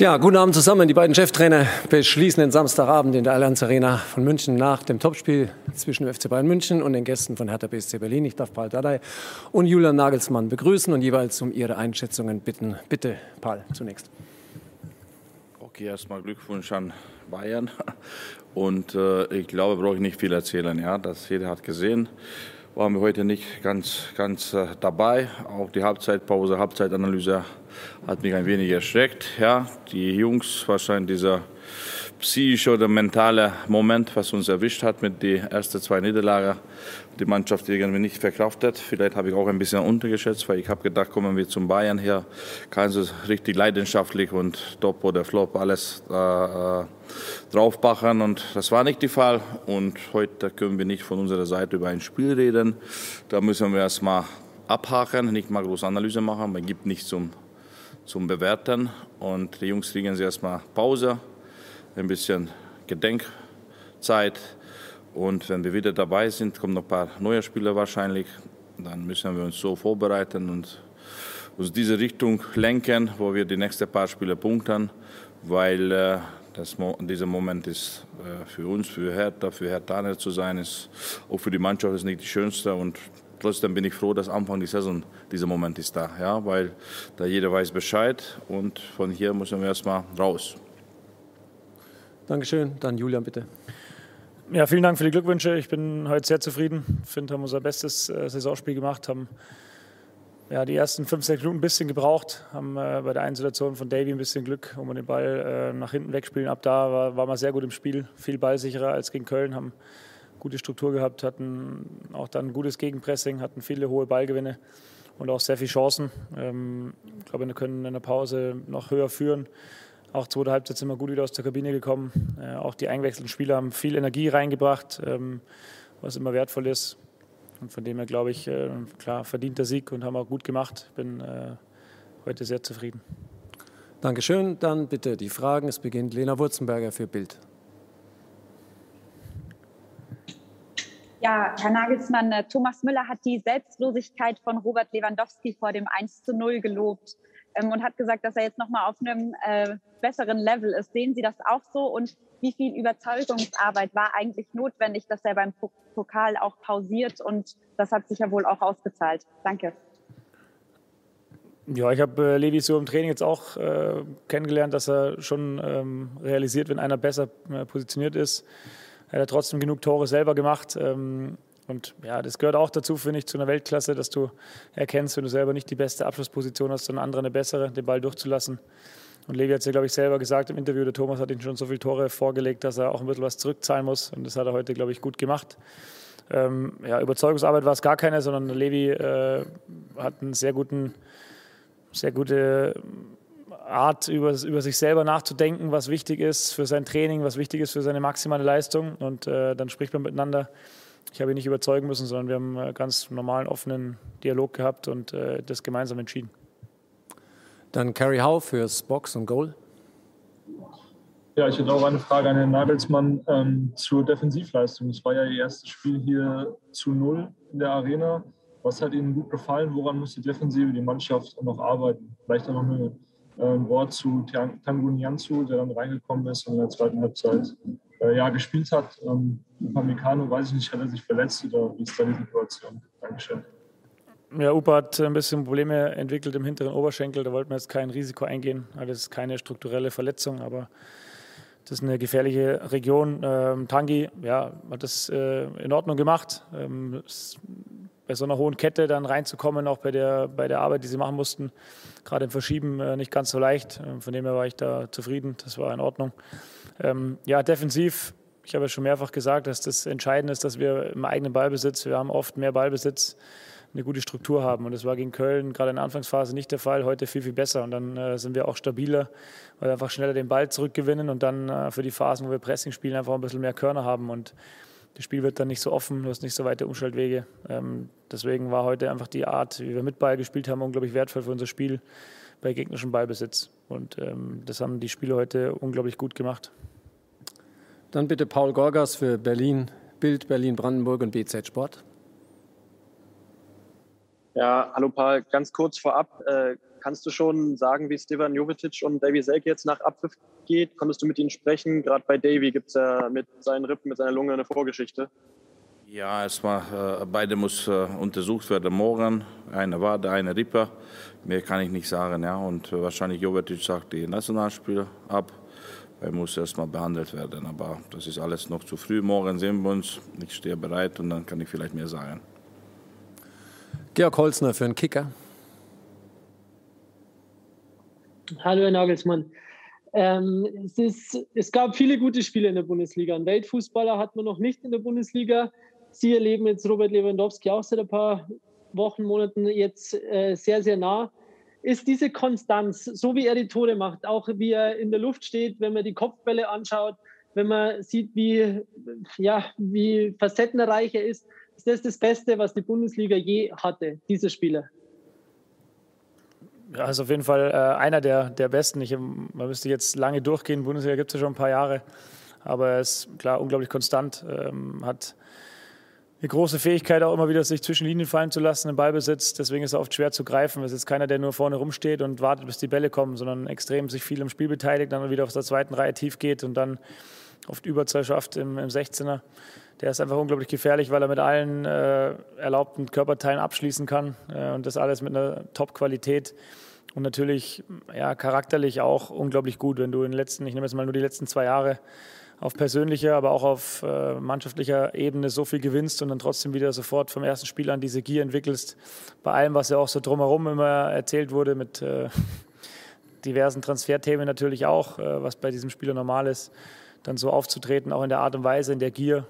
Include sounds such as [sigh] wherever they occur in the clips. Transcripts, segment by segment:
Ja, guten Abend zusammen. Die beiden Cheftrainer beschließen den Samstagabend in der Allianz Arena von München nach dem Topspiel zwischen dem FC Bayern München und den Gästen von Hertha BSC Berlin. Ich darf Paul Dardai und Julian Nagelsmann begrüßen und jeweils um ihre Einschätzungen bitten. Bitte, Paul, zunächst. Okay, erstmal Glückwunsch an Bayern. Und äh, ich glaube, brauche ich nicht viel erzählen. Ja, das jeder hat gesehen waren wir heute nicht ganz, ganz äh, dabei. Auch die Halbzeitpause, Halbzeitanalyse hat mich ein wenig erschreckt. Ja, die Jungs, wahrscheinlich dieser psychische oder mentale Moment, was uns erwischt hat mit den ersten zwei Niederlagen, die Mannschaft irgendwie nicht verkraftet. Vielleicht habe ich auch ein bisschen untergeschätzt, weil ich habe gedacht, kommen wir zum Bayern her, kann so richtig leidenschaftlich und Top oder Flop alles äh, äh, draufbachen und das war nicht der Fall. Und heute können wir nicht von unserer Seite über ein Spiel reden. Da müssen wir erstmal abhaken, nicht mal große Analyse machen, man gibt nichts zum, zum Bewerten und die Jungs kriegen sie erstmal Pause ein bisschen Gedenkzeit. Und wenn wir wieder dabei sind, kommen noch ein paar neue Spieler wahrscheinlich. Dann müssen wir uns so vorbereiten und uns diese Richtung lenken, wo wir die nächsten paar Spiele punkten, weil äh, das, dieser Moment ist äh, für uns, für Hertha, für Herr Tanner zu sein, ist auch für die Mannschaft ist nicht die schönste und trotzdem bin ich froh, dass Anfang der Saison dieser Moment ist da, ja, weil da jeder weiß Bescheid und von hier müssen wir erstmal raus. Dankeschön. Dann Julian, bitte. Ja, vielen Dank für die Glückwünsche. Ich bin heute sehr zufrieden. Ich finde, haben unser bestes äh, Saisonspiel gemacht, haben ja, die ersten fünf, sechs Minuten ein bisschen gebraucht, haben äh, bei der einen Situation von Davy ein bisschen Glück, man den Ball äh, nach hinten wegspielen. Ab da war, war man sehr gut im Spiel, viel ballsicherer als gegen Köln, haben gute Struktur gehabt, hatten auch dann gutes Gegenpressing, hatten viele hohe Ballgewinne und auch sehr viele Chancen. Ähm, ich glaube, wir können in der Pause noch höher führen. Auch zweite Halbzeit sind wir gut wieder aus der Kabine gekommen. Äh, auch die eingewechselten Spieler haben viel Energie reingebracht, ähm, was immer wertvoll ist. Und von dem her glaube ich, äh, klar, verdient der Sieg und haben auch gut gemacht. Bin äh, heute sehr zufrieden. Dankeschön. Dann bitte die Fragen. Es beginnt Lena Wurzenberger für Bild. Ja, Herr Nagelsmann, äh, Thomas Müller hat die Selbstlosigkeit von Robert Lewandowski vor dem 1 zu 0 gelobt ähm, und hat gesagt, dass er jetzt nochmal auf einem äh, besseren Level ist. Sehen Sie das auch so? Und wie viel Überzeugungsarbeit war eigentlich notwendig, dass er beim Pokal auch pausiert? Und das hat sich ja wohl auch ausgezahlt. Danke. Ja, ich habe äh, Levi so im Training jetzt auch äh, kennengelernt, dass er schon ähm, realisiert, wenn einer besser äh, positioniert ist. Er hat trotzdem genug Tore selber gemacht. Ähm, und ja, das gehört auch dazu, finde ich, zu einer Weltklasse, dass du erkennst, wenn du selber nicht die beste Abschlussposition hast, sondern andere eine bessere, den Ball durchzulassen. Und Levi hat es ja, glaube ich, selber gesagt im Interview, der Thomas hat ihm schon so viele Tore vorgelegt, dass er auch ein bisschen was zurückzahlen muss. Und das hat er heute, glaube ich, gut gemacht. Ähm, ja, Überzeugungsarbeit war es gar keine, sondern Levi äh, hat einen sehr guten, sehr gute Art, über, über sich selber nachzudenken, was wichtig ist für sein Training, was wichtig ist für seine maximale Leistung. Und äh, dann spricht man miteinander ich habe ihn nicht überzeugen müssen, sondern wir haben einen ganz normalen, offenen Dialog gehabt und äh, das gemeinsam entschieden. Dann Carrie Howe fürs Box und Goal. Ja, ich hätte auch eine Frage an Herrn Nagelsmann ähm, zur Defensivleistung. Es war ja Ihr erstes Spiel hier zu Null in der Arena. Was hat Ihnen gut gefallen? Woran muss die Defensive, die Mannschaft noch arbeiten? Vielleicht auch noch äh, ein Wort zu Tangun Jansu, der dann reingekommen ist und in der zweiten Halbzeit äh, ja, gespielt hat. Ähm, Upamecano, weiß ich nicht, hat er sich verletzt oder wie ist da die Situation? Dankeschön. Ja, Upa hat ein bisschen Probleme entwickelt im hinteren Oberschenkel. Da wollten wir jetzt kein Risiko eingehen. Das ist keine strukturelle Verletzung, aber das ist eine gefährliche Region. Ähm, Tangi ja, hat das äh, in Ordnung gemacht. Ähm, bei so einer hohen Kette dann reinzukommen, auch bei der, bei der Arbeit, die sie machen mussten, gerade im Verschieben äh, nicht ganz so leicht. Äh, von dem her war ich da zufrieden. Das war in Ordnung. Ähm, ja, defensiv, ich habe ja schon mehrfach gesagt, dass das Entscheidende ist, dass wir im eigenen Ballbesitz, wir haben oft mehr Ballbesitz, eine gute Struktur haben. Und das war gegen Köln gerade in der Anfangsphase nicht der Fall, heute viel, viel besser. Und dann äh, sind wir auch stabiler, weil wir einfach schneller den Ball zurückgewinnen und dann äh, für die Phasen, wo wir Pressing spielen, einfach ein bisschen mehr Körner haben. Und das Spiel wird dann nicht so offen, du hast nicht so weite Umschaltwege. Ähm, deswegen war heute einfach die Art, wie wir mit Ball gespielt haben, unglaublich wertvoll für unser Spiel bei gegnerischem Ballbesitz. Und ähm, das haben die Spieler heute unglaublich gut gemacht. Dann bitte Paul Gorgas für Berlin, Bild, Berlin, Brandenburg und BZ Sport. Ja, hallo Paul, ganz kurz vorab. Äh, kannst du schon sagen, wie Stevan Jovetic und Davy Selke jetzt nach Abpfiff geht? Konntest du mit ihnen sprechen? Gerade bei Davy gibt es ja mit seinen Rippen, mit seiner Lunge eine Vorgeschichte. Ja, erstmal, äh, beide muss äh, untersucht werden morgen. Eine Wade, eine Rippe. Mehr kann ich nicht sagen. Ja. Und äh, wahrscheinlich Jovetic sagt die Nationalspiel ab. Er muss erstmal behandelt werden. Aber das ist alles noch zu früh. Morgen sehen wir uns. Ich stehe bereit und dann kann ich vielleicht mehr sagen. Georg Holzner für einen Kicker. Hallo, Herr Nagelsmann. Ähm, es, ist, es gab viele gute Spiele in der Bundesliga. Ein Weltfußballer hat man noch nicht in der Bundesliga. Sie erleben jetzt Robert Lewandowski auch seit ein paar Wochen, Monaten jetzt äh, sehr, sehr nah. Ist diese Konstanz, so wie er die Tore macht, auch wie er in der Luft steht, wenn man die Kopfbälle anschaut, wenn man sieht, wie, ja, wie facettenreich er ist, ist das das Beste, was die Bundesliga je hatte, diese Spieler? Ja, ist auf jeden Fall äh, einer der, der besten. Ich, man müsste jetzt lange durchgehen. Bundesliga gibt es ja schon ein paar Jahre. Aber er ist klar unglaublich konstant, ähm, hat eine große Fähigkeit, auch immer wieder sich zwischen Linien fallen zu lassen im Ballbesitz. Deswegen ist er oft schwer zu greifen. Es ist keiner, der nur vorne rumsteht und wartet, bis die Bälle kommen, sondern extrem sich viel im Spiel beteiligt, dann wieder auf der zweiten Reihe tief geht und dann oft Überzahl schafft im, im 16er. Der ist einfach unglaublich gefährlich, weil er mit allen äh, erlaubten Körperteilen abschließen kann äh, und das alles mit einer Top-Qualität. Und natürlich ja, charakterlich auch unglaublich gut, wenn du in den letzten, ich nehme jetzt mal nur die letzten zwei Jahre, auf persönlicher, aber auch auf äh, mannschaftlicher Ebene so viel gewinnst und dann trotzdem wieder sofort vom ersten Spiel an diese Gier entwickelst. Bei allem, was ja auch so drumherum immer erzählt wurde, mit äh, diversen Transferthemen natürlich auch, äh, was bei diesem Spieler normal ist, dann so aufzutreten, auch in der Art und Weise, in der Gier.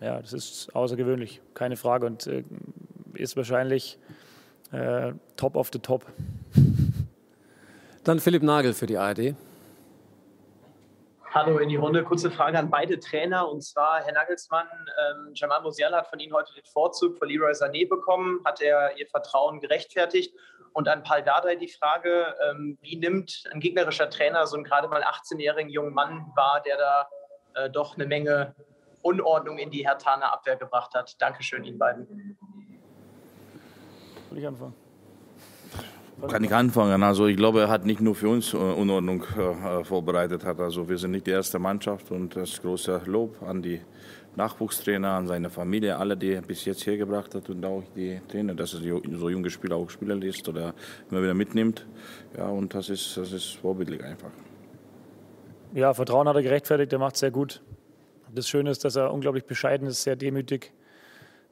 Ja, das ist außergewöhnlich, keine Frage und äh, ist wahrscheinlich äh, top of the top. Dann Philipp Nagel für die ARD. Hallo in die Runde. Kurze Frage an beide Trainer. Und zwar, Herr Nagelsmann, ähm, Jamal Musiala hat von Ihnen heute den Vorzug vor Leroy Sané bekommen. Hat er Ihr Vertrauen gerechtfertigt? Und an Paul Dardai die Frage, ähm, wie nimmt ein gegnerischer Trainer so einen gerade mal 18-jährigen jungen Mann wahr, der da äh, doch eine Menge Unordnung in die Hertaner Abwehr gebracht hat? Dankeschön Ihnen beiden. Will ich anfangen? Kann ich anfangen. Also ich glaube, er hat nicht nur für uns äh, Unordnung äh, vorbereitet hat. Also wir sind nicht die erste Mannschaft und das große Lob an die Nachwuchstrainer, an seine Familie, alle, die er bis jetzt hergebracht hat und auch die Trainer, dass er so junge Spieler auch Spieler liest oder immer wieder mitnimmt. Ja, und das ist, das ist vorbildlich einfach. Ja, Vertrauen hat er gerechtfertigt, er macht es sehr gut. Das Schöne ist, dass er unglaublich bescheiden ist, sehr demütig.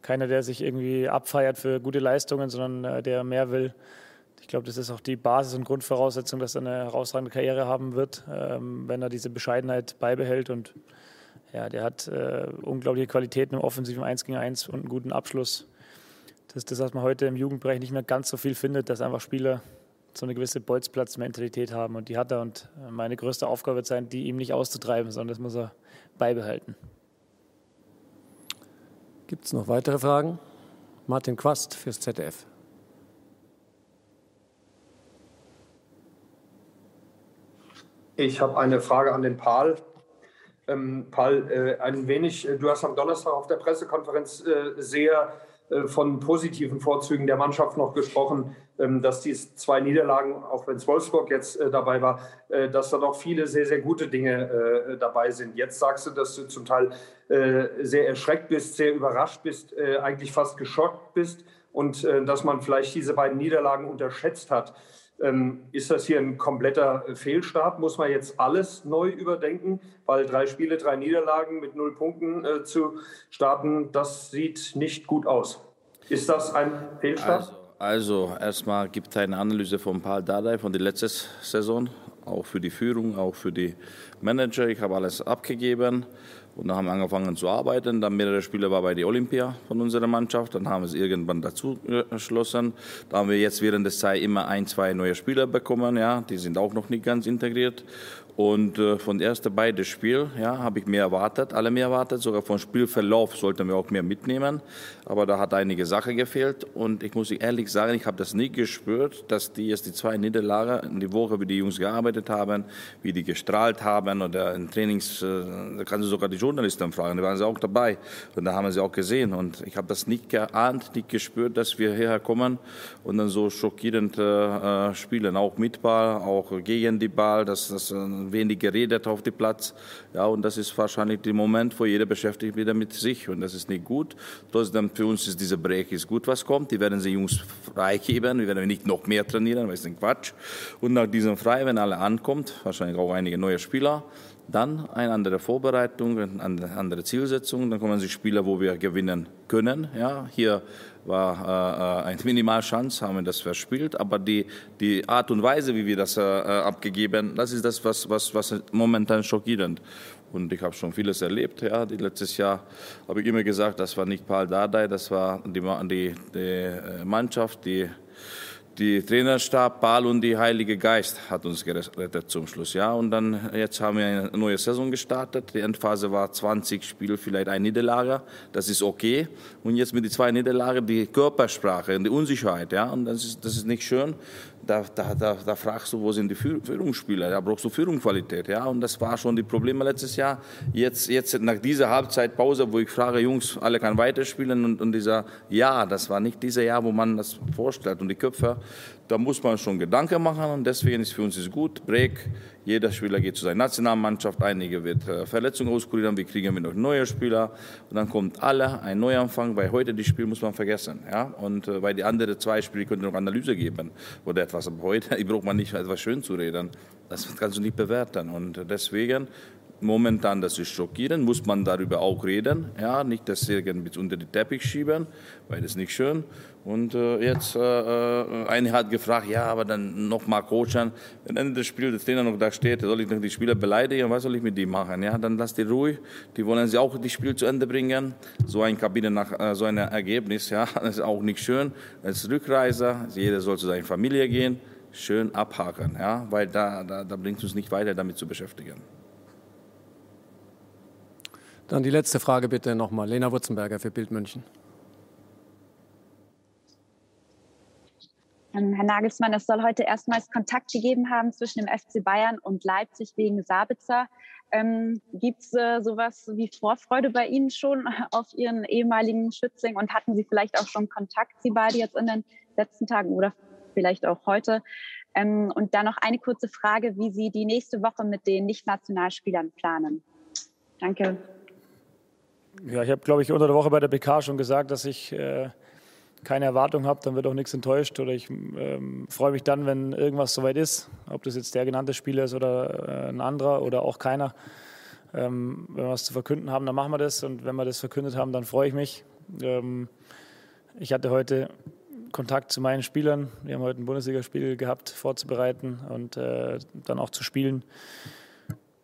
Keiner, der sich irgendwie abfeiert für gute Leistungen, sondern äh, der mehr will. Ich glaube, das ist auch die Basis und Grundvoraussetzung, dass er eine herausragende Karriere haben wird, ähm, wenn er diese Bescheidenheit beibehält. Und ja, der hat äh, unglaubliche Qualitäten im offensiven 1 gegen 1 und einen guten Abschluss. Das ist das, was man heute im Jugendbereich nicht mehr ganz so viel findet, dass einfach Spieler so eine gewisse Bolzplatzmentalität haben. Und die hat er. Und äh, meine größte Aufgabe wird sein, die ihm nicht auszutreiben, sondern das muss er beibehalten. Gibt es noch weitere Fragen? Martin Quast fürs ZDF. Ich habe eine Frage an den Paul. Ähm, Paul, äh, ein wenig, äh, du hast am Donnerstag auf der Pressekonferenz äh, sehr äh, von positiven Vorzügen der Mannschaft noch gesprochen, ähm, dass die zwei Niederlagen, auch wenn es Wolfsburg jetzt äh, dabei war, äh, dass da noch viele sehr, sehr gute Dinge dabei sind. Jetzt sagst du, dass du zum Teil sehr erschreckt bist, sehr überrascht bist, eigentlich fast geschockt bist und dass man vielleicht diese beiden Niederlagen unterschätzt hat. Ähm, ist das hier ein kompletter Fehlstart? Muss man jetzt alles neu überdenken? Weil drei Spiele, drei Niederlagen mit null Punkten äh, zu starten, das sieht nicht gut aus. Ist das ein Fehlstart? Also, also erstmal gibt es eine Analyse von Paul Dardai von der letzten Saison, auch für die Führung, auch für die Manager. Ich habe alles abgegeben. Und dann haben wir angefangen zu arbeiten. Dann mehrere Spiele war bei der Olympia von unserer Mannschaft. Dann haben wir es irgendwann dazu geschlossen. Da haben wir jetzt während der Zeit immer ein, zwei neue Spieler bekommen. Ja, die sind auch noch nicht ganz integriert. Und äh, von ersten beiden Spiel ja, habe ich mehr erwartet, alle mehr erwartet. Sogar vom Spielverlauf sollten wir auch mehr mitnehmen. Aber da hat einige Sachen gefehlt. Und ich muss ehrlich sagen, ich habe das nie gespürt, dass die jetzt die zwei Niederlagen in die Woche, wie die Jungs gearbeitet haben, wie die gestrahlt haben oder in Trainings, äh, da kannst du sogar die Journalisten fragen, da waren sie auch dabei. Und da haben sie auch gesehen. Und ich habe das nicht geahnt, nicht gespürt, dass wir hierher kommen und dann so schockierend äh, spielen. Auch mit Ball, auch gegen die Ball, dass das wenig geredet auf dem Platz. Ja, und das ist wahrscheinlich der Moment, wo jeder beschäftigt wieder mit sich. Und das ist nicht gut. Trotzdem für uns ist dieser Break ist gut, was kommt. Die werden sie Jungs freigeben. Wir werden nicht noch mehr trainieren, weil es ein Quatsch. Und nach diesem Frei, wenn alle ankommt, wahrscheinlich auch einige neue Spieler, dann eine andere Vorbereitung, eine andere Zielsetzung. Dann kommen sie Spieler, wo wir gewinnen können. Ja, hier war äh, eine Minimalchance, haben wir das verspielt. Aber die, die Art und Weise, wie wir das äh, abgegeben, das ist das, was, was, was momentan schockierend. Und ich habe schon vieles erlebt. Ja, die, letztes Jahr habe ich immer gesagt, das war nicht Paul Dardai, das war die, die, die Mannschaft, die die Trainerstab, Paul und die Heilige Geist hat uns gerettet zum Schluss. Ja, und dann jetzt haben wir eine neue Saison gestartet. Die Endphase war 20 Spiele, vielleicht ein Niederlage. Das ist okay. Und jetzt mit den zwei Niederlagen die Körpersprache und die Unsicherheit. Ja, und das ist, das ist nicht schön da, da, da, da, fragst du, wo sind die Führungsspieler? Da brauchst du Führungsqualität. Ja? Und das war schon die Probleme letztes Jahr. Jetzt, jetzt nach dieser Halbzeitpause, wo ich frage, Jungs, alle kann weiterspielen und, und dieser Ja, das war nicht dieser Jahr, wo man das vorstellt. Und die Köpfe, da muss man schon Gedanken machen und deswegen ist für uns ist gut. Break, jeder Spieler geht zu seiner Nationalmannschaft, einige wird äh, Verletzungen auskurieren, wir kriegen wieder neue Spieler und dann kommt alle ein Neuanfang, weil heute die Spiel muss man vergessen. Ja? Und äh, weil die anderen zwei Spiele könnte noch Analyse geben oder etwas. Aber heute [laughs] braucht man nicht etwas schön zu reden. Das kannst du nicht bewerten und deswegen momentan, das ist schockierend, muss man darüber auch reden. Ja, nicht das irgendwie unter den Teppich schieben, weil das ist nicht schön. Und äh, jetzt, äh, äh eine hat gefragt, ja, aber dann nochmal coachen. Wenn Ende des Spiels der Trainer noch da steht, soll ich noch die Spieler beleidigen, was soll ich mit die machen? Ja, dann lass die ruhig. Die wollen sie auch das Spiel zu Ende bringen. So ein Kabine nach äh, so einem Ergebnis, ja, [laughs] das ist auch nicht schön. Als Rückreiser, jeder soll zu seiner Familie gehen, schön abhaken, ja, weil da, da, da bringt uns nicht weiter, damit zu beschäftigen. Dann die letzte Frage bitte nochmal. Lena Wurzenberger für Bild München. Ähm, Herr Nagelsmann, es soll heute erstmals Kontakt gegeben haben zwischen dem FC Bayern und Leipzig wegen Sabitzer. Ähm, Gibt es äh, sowas wie Vorfreude bei Ihnen schon auf Ihren ehemaligen Schützling und hatten Sie vielleicht auch schon Kontakt, Sie beide jetzt in den letzten Tagen oder vielleicht auch heute? Ähm, und dann noch eine kurze Frage, wie Sie die nächste Woche mit den Nicht-Nationalspielern planen. Danke. Ja, ich habe, glaube ich, unter der Woche bei der PK schon gesagt, dass ich äh, keine Erwartung habe, dann wird auch nichts enttäuscht. Oder ich ähm, freue mich dann, wenn irgendwas soweit ist, ob das jetzt der genannte Spieler ist oder äh, ein anderer oder auch keiner. Ähm, wenn wir was zu verkünden haben, dann machen wir das. Und wenn wir das verkündet haben, dann freue ich mich. Ähm, ich hatte heute Kontakt zu meinen Spielern. Wir haben heute ein Bundesligaspiel gehabt, vorzubereiten und äh, dann auch zu spielen.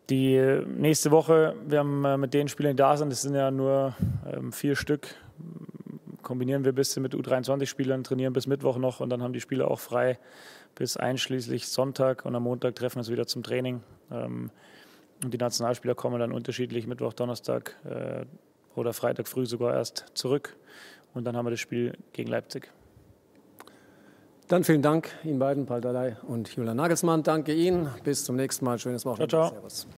Die nächste Woche, wir haben äh, mit den Spielern, die da sind, das sind ja nur ähm, vier Stück, kombinieren wir ein bisschen mit U23-Spielern, trainieren bis Mittwoch noch und dann haben die Spieler auch frei bis einschließlich Sonntag und am Montag treffen wir uns wieder zum Training. Ähm, und die Nationalspieler kommen dann unterschiedlich Mittwoch, Donnerstag äh, oder Freitag früh sogar erst zurück und dann haben wir das Spiel gegen Leipzig. Dann vielen Dank Ihnen beiden, Paul Dalai und Julian Nagelsmann. Danke Ihnen. Bis zum nächsten Mal. Schönes Wochenende. Ciao, ciao. Servus.